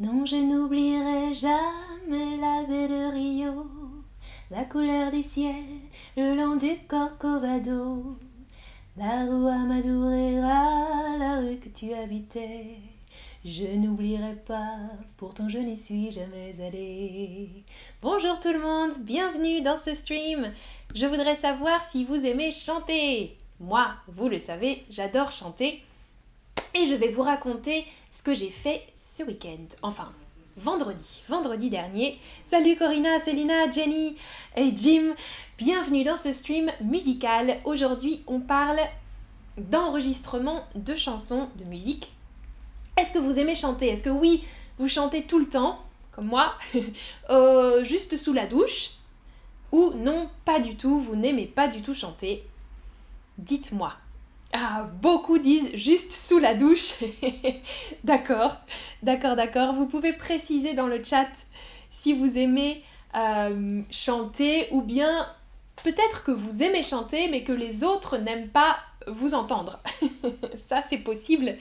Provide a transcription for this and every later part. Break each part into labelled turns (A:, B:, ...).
A: Non, je n'oublierai jamais la baie de Rio, la couleur du ciel le long du Corcovado, la rue Madureira, la rue que tu habitais. Je n'oublierai pas, pourtant je n'y suis jamais allée. Bonjour tout le monde, bienvenue dans ce stream. Je voudrais savoir si vous aimez chanter. Moi, vous le savez, j'adore chanter. Et je vais vous raconter ce que j'ai fait ce week-end. Enfin, vendredi, vendredi dernier. Salut Corinna, Célina, Jenny et Jim. Bienvenue dans ce stream musical. Aujourd'hui, on parle d'enregistrement de chansons, de musique. Est-ce que vous aimez chanter? Est-ce que oui, vous chantez tout le temps, comme moi, juste sous la douche? Ou non, pas du tout, vous n'aimez pas du tout chanter? Dites-moi. Ah, beaucoup disent juste sous la douche. d'accord, d'accord, d'accord. Vous pouvez préciser dans le chat si vous aimez euh, chanter ou bien peut-être que vous aimez chanter mais que les autres n'aiment pas vous entendre. Ça, c'est possible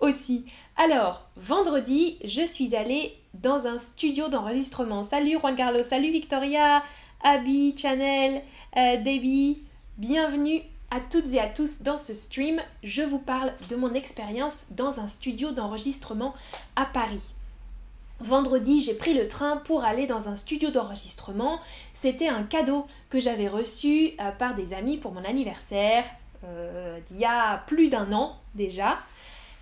A: aussi. Alors, vendredi, je suis allée dans un studio d'enregistrement. Salut Juan Carlos, salut Victoria, Abby, Chanel, euh, Debbie. Bienvenue à toutes et à tous dans ce stream, je vous parle de mon expérience dans un studio d'enregistrement à Paris. Vendredi, j'ai pris le train pour aller dans un studio d'enregistrement. C'était un cadeau que j'avais reçu euh, par des amis pour mon anniversaire, euh, il y a plus d'un an déjà.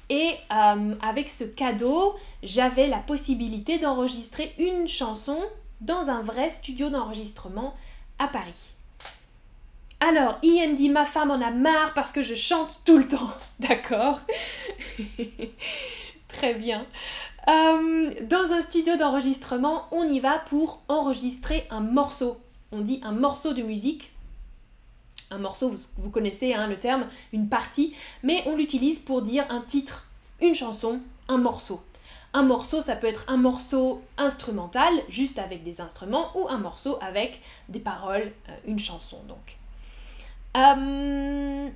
A: Et euh, avec ce cadeau, j'avais la possibilité d'enregistrer une chanson dans un vrai studio d'enregistrement à Paris. Alors, Ian dit ma femme en a marre parce que je chante tout le temps. D'accord Très bien. Euh, dans un studio d'enregistrement, on y va pour enregistrer un morceau. On dit un morceau de musique. Un morceau, vous, connaissez hein, le terme, une partie, mais on l'utilise pour dire un titre, une chanson, un morceau. Un morceau, ça peut être un morceau instrumental, juste avec des instruments, ou un morceau avec des paroles, euh, une chanson donc. Euh,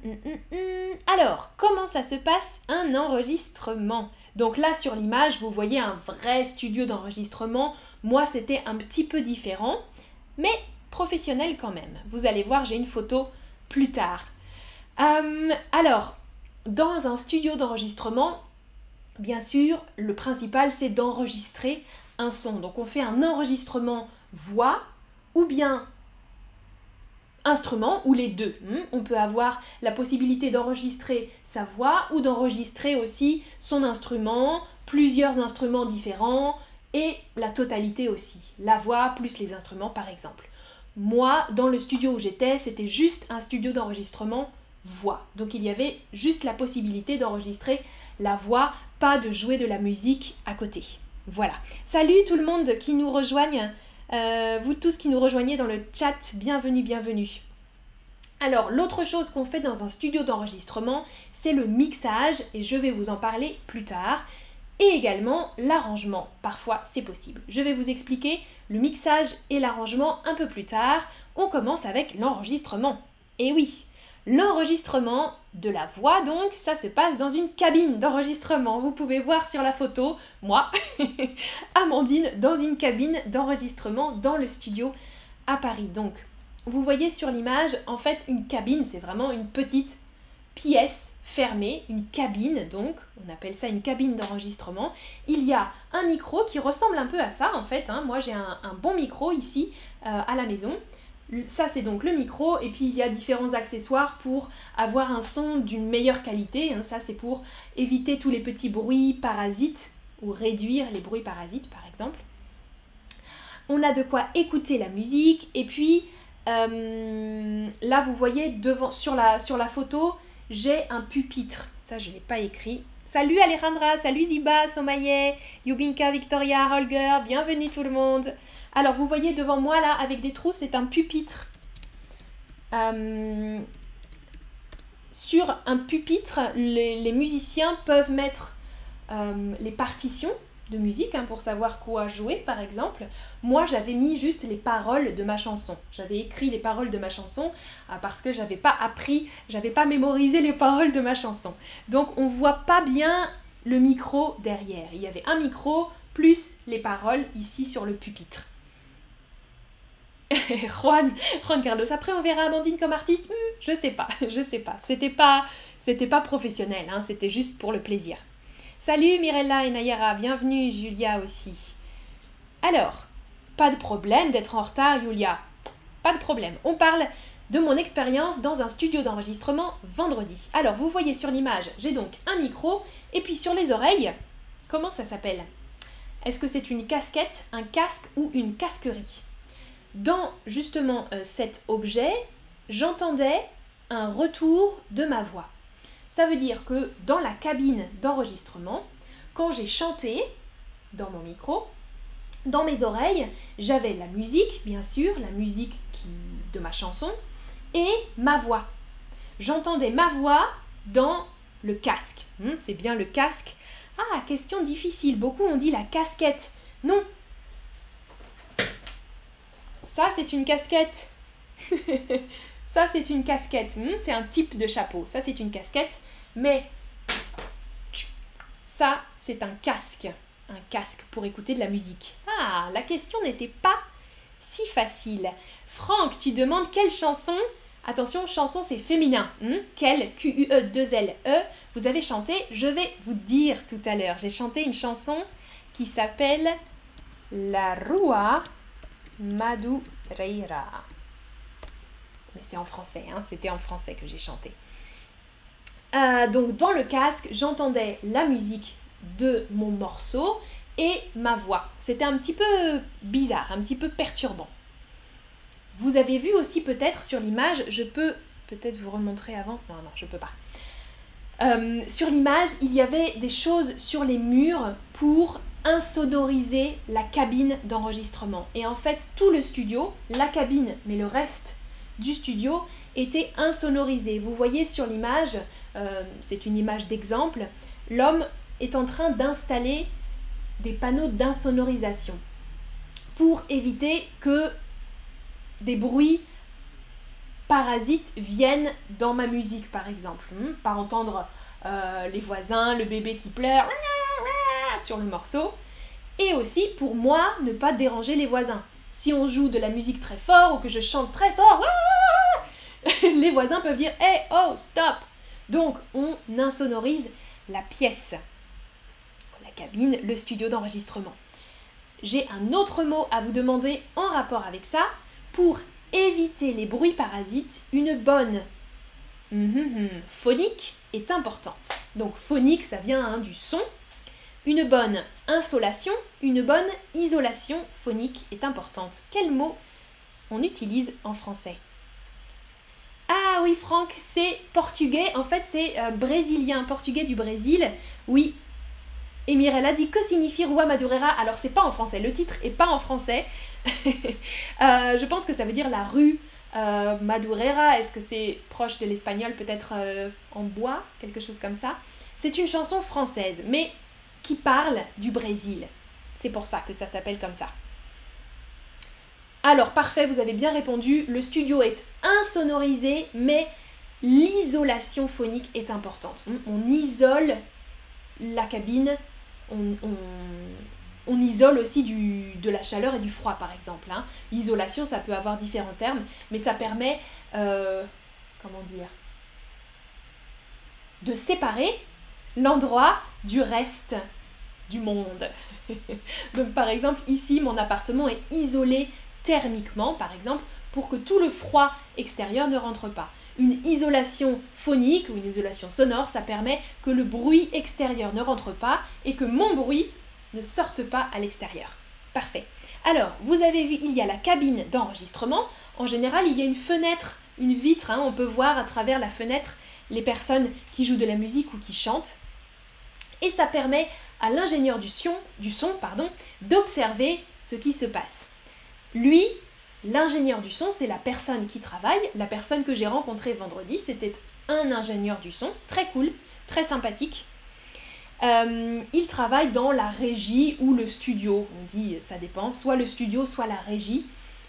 A: alors, comment ça se passe un enregistrement? Donc là sur l'image, vous voyez un vrai studio d'enregistrement. Moi, c'était un petit peu différent, mais professionnel quand même. Vous allez voir, j'ai une photo plus tard. Euh, alors, dans un studio d'enregistrement, bien sûr, le principal c'est d'enregistrer un son. Donc on fait un enregistrement voix ou bien instrument ou les deux. Hmm? On peut avoir la possibilité d'enregistrer sa voix ou d'enregistrer aussi son instrument, plusieurs instruments différents et la totalité aussi. La voix plus les instruments par exemple. Moi, dans le studio où j'étais, c'était juste un studio d'enregistrement voix. Donc il y avait juste la possibilité d'enregistrer la voix, pas de jouer de la musique à côté. Voilà. Salut tout le monde qui nous rejoignent euh, vous tous qui nous rejoignez dans le chat, bienvenue, bienvenue. Alors, l'autre chose qu'on fait dans un studio d'enregistrement, c'est le mixage, et je vais vous en parler plus tard, et également l'arrangement. Parfois, c'est possible. Je vais vous expliquer le mixage et l'arrangement un peu plus tard. On commence avec l'enregistrement. Et oui, L'enregistrement de la voix, donc, ça se passe dans une cabine d'enregistrement. Vous pouvez voir sur la photo, moi, Amandine, dans une cabine d'enregistrement dans le studio à Paris. Donc, vous voyez sur l'image, en fait, une cabine, c'est vraiment une petite pièce fermée, une cabine, donc, on appelle ça une cabine d'enregistrement. Il y a un micro qui ressemble un peu à ça, en fait. Hein. Moi, j'ai un, bon micro ici euh, à la maison. Ça, c'est donc le micro, et puis il y a différents accessoires pour avoir un son d'une meilleure qualité. Hein. Ça, c'est pour éviter tous les petits bruits parasites, ou réduire les bruits parasites, par exemple. On a de quoi écouter la musique, et puis euh, là, vous voyez devant, sur, la, sur la photo, j'ai un pupitre. Ça, je ne l'ai pas écrit. Salut Alejandra, salut Ziba, Somaye, Yubinka, Victoria, Holger, bienvenue tout le monde. Alors, vous voyez devant moi, là, avec des trous, c'est un pupitre. Euh, sur un pupitre, les, musiciens peuvent mettre euh, les partitions de musique hein, pour savoir quoi jouer, par exemple. Moi, j'avais mis juste les paroles de ma chanson. J'avais écrit les paroles de ma chanson euh, parce que j'avais pas appris, j'avais pas mémorisé les paroles de ma chanson. Donc, on voit pas bien le micro derrière. Il y avait un micro plus les paroles ici sur le pupitre. Juan, Juan Carlos. Après, on verra Amandine comme artiste. Hmm, je sais pas, je sais pas. C'était pas, c'était pas professionnel, hein, c'était juste pour le plaisir. Salut Mirella et Nayara, bienvenue Julia aussi. Alors, pas de problème d'être en retard, Julia. Pas de problème. On parle de mon expérience dans un studio d'enregistrement vendredi. Alors, vous voyez sur l'image, j'ai donc un micro et puis sur les oreilles, comment ça s'appelle? Est-ce que c'est une casquette, un casque ou une casquerie? Dans justement euh, cet objet, j'entendais un retour de ma voix. Ça veut dire que dans la cabine d'enregistrement, quand j'ai chanté dans mon micro, dans mes oreilles, j'avais la musique, bien sûr, la musique de ma chanson, et ma voix. J'entendais ma voix dans le casque. Hmm, c'est bien le casque. Ah, question difficile. Beaucoup ont dit la casquette. Non. C'est une casquette. Ça, c'est une casquette. Hmm, c'est un type de chapeau. Ça, c'est une casquette. Mais ça, c'est un casque. Un casque pour écouter de la musique. Ah, la question n'était pas si facile. Franck, tu demandes quelle chanson? Attention, chanson c'est féminin. Hmm? Quelle? Q-U-E 2 L E vous avez chanté Je vais vous dire tout à l'heure. J'ai chanté une chanson qui s'appelle La Rua Madureira. Mais c'est en français, hein? c'était en français que j'ai chanté. Euh, donc dans le casque, j'entendais la musique de mon morceau et ma voix. C'était un petit peu bizarre, un petit peu perturbant. Vous avez vu aussi peut-être sur l'image, je peux peut-être vous remontrer avant? Non, non, je peux pas. Euh, sur l'image, il y avait des choses sur les murs pour insonoriser la cabine d'enregistrement. Et en fait, tout le studio, la cabine, mais le reste du studio était insonorisé. Vous voyez sur l'image, euh, c'est une image d'exemple, l'homme est en train d'installer des panneaux d'insonorisation pour éviter que des bruits parasites viennent dans ma musique, par exemple. Hmm, par entendre euh, les voisins, le bébé qui pleure sur le morceau. Et aussi pour moi, ne pas déranger les voisins. Si on joue de la musique très fort ou que je chante très fort, les voisins peuvent dire Hey, oh, stop Donc, on insonorise la pièce, la cabine, le studio d'enregistrement. J'ai un autre mot à vous demander en rapport avec ça. Pour éviter les bruits parasites, une bonne phonique est importante. Donc phonique, ça vient hein, du son. Une bonne insolation, une bonne isolation phonique est importante. Quel mot on utilise en français? Ah oui, Franck, c'est portugais. En fait, c'est euh, brésilien, portugais du Brésil. Oui, et Mirella dit que signifie Rua Madureira Alors c'est pas en français, le titre est pas en français. Euh, je pense que ça veut dire la rue euh, Madureira. Est-ce que c'est proche de l'espagnol, peut-être en bois, quelque chose comme ça? C'est une chanson française, mais qui parle du Brésil. C'est pour ça que ça s'appelle comme ça. Alors parfait, vous avez bien répondu. Le studio est insonorisé, mais l'isolation phonique est importante. on isole la cabine on, isole aussi de la chaleur et du froid, par exemple. Hein. L'isolation, ça peut avoir différents termes, mais ça permet, euh, comment dire, de séparer l'endroit du reste du monde. Donc par exemple, ici, mon appartement est isolé thermiquement, par exemple, pour que tout le froid extérieur ne rentre pas une isolation phonique ou une isolation sonore, ça permet que le bruit extérieur ne rentre pas et que mon bruit ne sorte pas à l'extérieur. Parfait. Alors, vous avez vu, il y a la cabine d'enregistrement. En général, il y a une fenêtre, une vitre, hein. on peut voir à travers la fenêtre les personnes qui jouent de la musique ou qui chantent. Et ça permet à l'ingénieur du son, du son pardon, d'observer ce qui se passe. Lui, L'ingénieur du son, c'est la personne qui travaille. La personne que j'ai rencontrée vendredi, c'était un ingénieur du son, très cool, très sympathique. Euh, il travaille dans la régie ou le studio. On dit, ça dépend, soit le studio, soit la régie.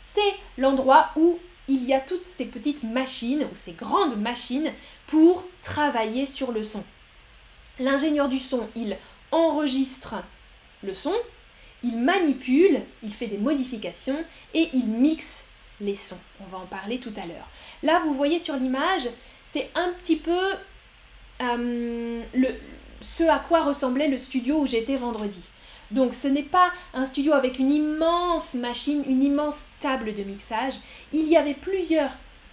A: C'est l'endroit où il y a toutes ces petites machines ou ces grandes machines pour travailler sur le son. L'ingénieur du son, il enregistre le son il manipule, il fait des modifications et il mixe les sons. On va en parler tout à l'heure. Là, vous voyez sur l'image, c'est un petit peu euh, ce à quoi ressemblait le studio où j'étais vendredi. Donc ce n'est pas un studio avec une immense machine, une immense table de mixage. Il y avait plusieurs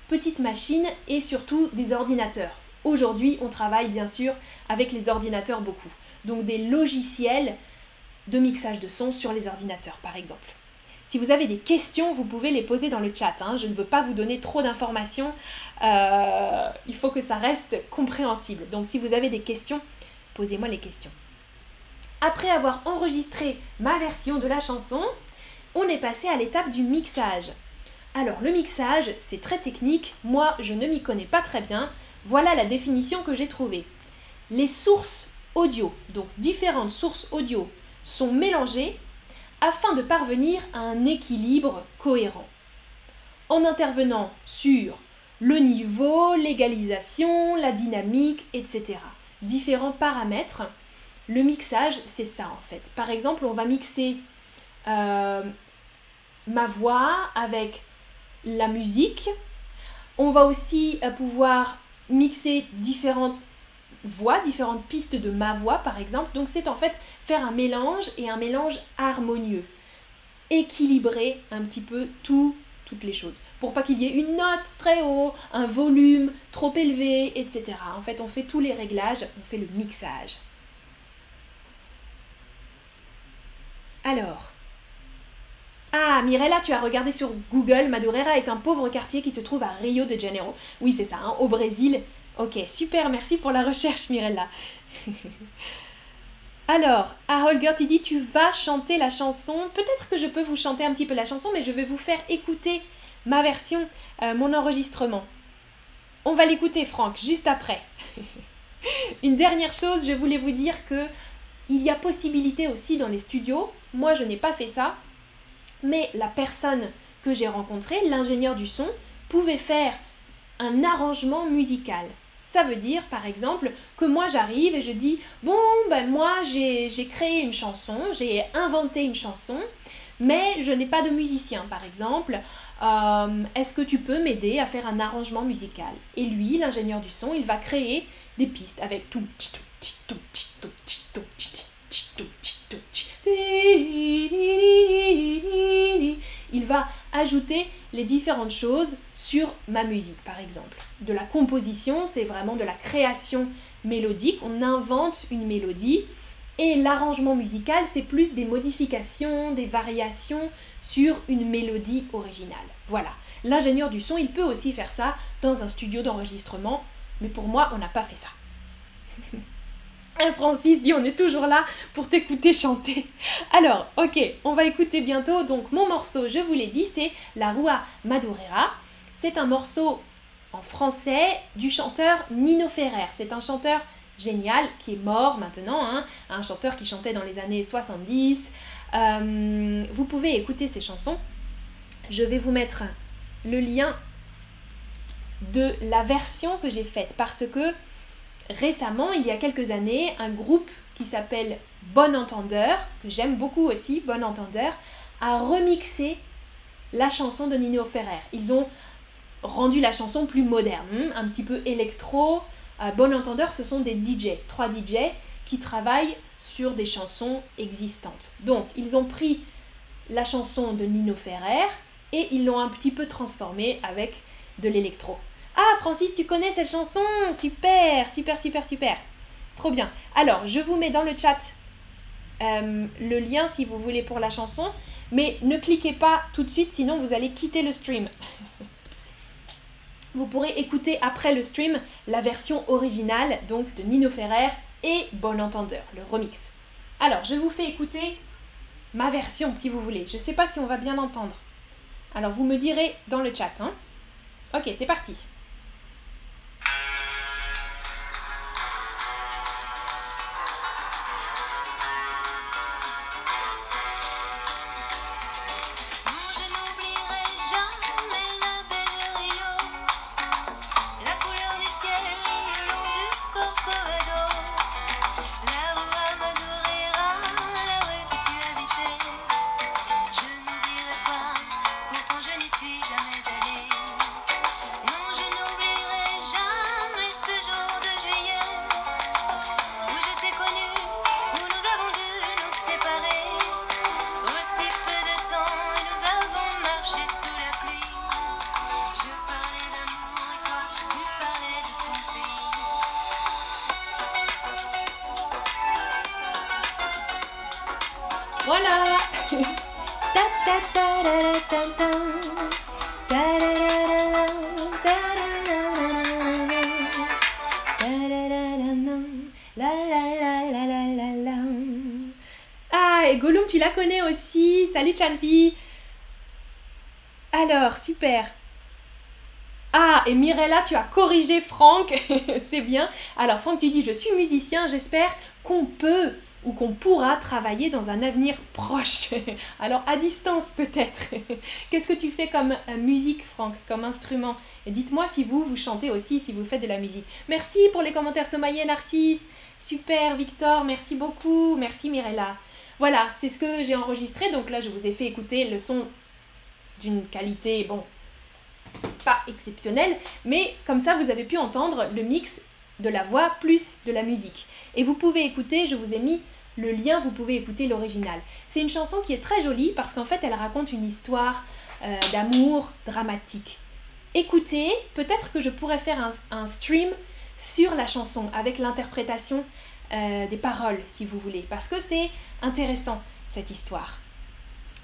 A: petites machines et surtout des ordinateurs. Aujourd'hui, on travaille bien sûr avec les ordinateurs beaucoup. Donc des logiciels de mixage de son sur les ordinateurs par exemple. Si vous avez des questions, vous pouvez les poser dans le chat. Hein. Je ne veux pas vous donner trop d'informations. Euh, il faut que ça reste compréhensible. Donc si vous avez des questions, posez-moi les questions. Après avoir enregistré ma version de la chanson, on est passé à l'étape du mixage. Alors le mixage, c'est très technique. Moi, je ne m'y connais pas très bien. Voilà la définition que j'ai trouvée. Les sources audio, donc différentes sources audio, sont mélangées afin de parvenir à un équilibre cohérent. En intervenant sur le niveau, l'égalisation, la dynamique, etc. Différents paramètres. Le mixage, c'est ça en fait. Par exemple, on va mixer euh, ma voix avec la musique. On va aussi euh, pouvoir mixer différentes voix, différentes pistes de ma voix par exemple. Donc c'est en fait faire un mélange et un mélange harmonieux. Équilibrer un petit peu tout, toutes les choses. Pour pas qu'il y ait une note très haut, un volume trop élevé, etc. En fait, on fait tous les réglages, on fait le mixage. Alors. Ah, Mirella, tu as regardé sur Google, Madureira est un pauvre quartier qui se trouve à Rio de Janeiro. Oui, c'est ça, hein, au Brésil. Ok, super, merci pour la recherche, Mirella. Alors, à Holger, tu dis tu vas chanter la chanson. Peut-être que je peux vous chanter un petit peu la chanson, mais je vais vous faire écouter ma version, euh, mon enregistrement. On va l'écouter, Franck, juste après. Une dernière chose, je voulais vous dire que il y a possibilité aussi dans les studios. Moi, je n'ai pas fait ça, mais la personne que j'ai rencontrée, l'ingénieur du son, pouvait faire un arrangement musical. Ça veut dire, par exemple, que moi j'arrive et je dis, bon, ben moi j'ai créé une chanson, j'ai inventé une chanson, mais je n'ai pas de musicien, par exemple. Euh, est-ce que tu peux m'aider à faire un arrangement musical? Et lui, l'ingénieur du son, il va créer des pistes avec tout. Il va ajouter les différentes choses sur ma musique, par exemple. De la composition, c'est vraiment de la création mélodique. On invente une mélodie. Et l'arrangement musical, c'est plus des modifications, des variations sur une mélodie originale. Voilà. L'ingénieur du son, il peut aussi faire ça dans un studio d'enregistrement, mais pour moi, on n'a pas fait ça. Un Francis dit on est toujours là pour t'écouter chanter. Alors, ok, on va écouter bientôt. Donc mon morceau, je vous l'ai dit, c'est La Rua Madureira. C'est un morceau en français du chanteur Nino Ferrer. C'est un chanteur génial qui est mort maintenant, hein. un chanteur qui chantait dans les années 70. Euh, vous pouvez écouter ses chansons. Je vais vous mettre le lien de la version que j'ai faite parce que récemment, il y a quelques années, un groupe qui s'appelle Bon Entendeur, que j'aime beaucoup aussi, Bon Entendeur, a remixé la chanson de Nino Ferrer. Ils ont rendu la chanson plus moderne, hmm, un petit peu électro. Bon Entendeur, ce sont des DJ, trois DJ qui travaillent sur des chansons existantes. Donc, ils ont pris la chanson de Nino Ferrer et ils l'ont un petit peu transformée avec de l'électro. Ah, Francis, tu connais cette chanson? Super, super, super, super. Trop bien. Alors, je vous mets dans le chat euh, le lien si vous voulez pour la chanson, mais ne cliquez pas tout de suite, sinon vous allez quitter le stream. vous pourrez écouter après le stream la version originale, donc de Nino Ferrer et Bon Entendeur, le remix. Alors, je vous fais écouter ma version si vous voulez. Je ne sais pas si on va bien entendre. Alors, vous me direz dans le chat. Hein. Ok, c'est parti. Salut Chanfi. Alors, super. Ah, et Mirella, tu as corrigé Franck. C'est bien. Alors, Franck, tu dis Je suis musicien. J'espère qu'on peut ou qu'on pourra travailler dans un avenir proche. Alors, à distance peut-être. Qu'est-ce que tu fais comme euh, musique, Franck, comme instrument? Et dites-moi si vous, vous chantez aussi, si vous faites de la musique. Merci pour les commentaires sommaillés, Narcisse. Super, Victor. Merci beaucoup. Merci, Mirella. Voilà, c'est ce que j'ai enregistré. Donc là, je vous ai fait écouter le son d'une qualité, bon, pas exceptionnelle, mais comme ça, vous avez pu entendre le mix de la voix plus de la musique. Et vous pouvez écouter, je vous ai mis le lien, vous pouvez écouter l'original. C'est une chanson qui est très jolie parce qu'en fait, elle raconte une histoire euh, d'amour dramatique. Écoutez, peut-être que je pourrais faire un, stream sur la chanson avec l'interprétation euh, des paroles, si vous voulez, parce que c'est intéressant, cette histoire.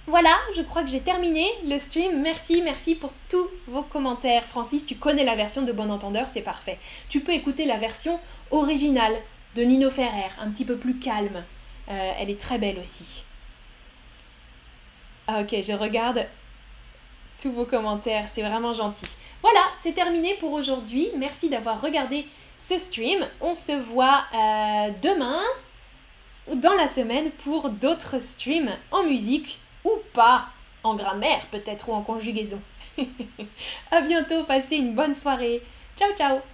A: Voilà, je crois que j'ai terminé le stream. Merci, merci pour tous vos commentaires. Francis, tu connais la version de Bon Entendeur, c'est parfait. Tu peux écouter la version originale de Nino Ferrer, un petit peu plus calme. Euh, elle est très belle aussi. Ah, ok, je regarde tous vos commentaires, c'est vraiment gentil. Voilà, c'est terminé pour aujourd'hui. Merci d'avoir regardé ce stream. On se voit euh, demain ou dans la semaine pour d'autres streams en musique ou pas, en grammaire peut-être ou en conjugaison. à bientôt, passez une bonne soirée. Ciao ciao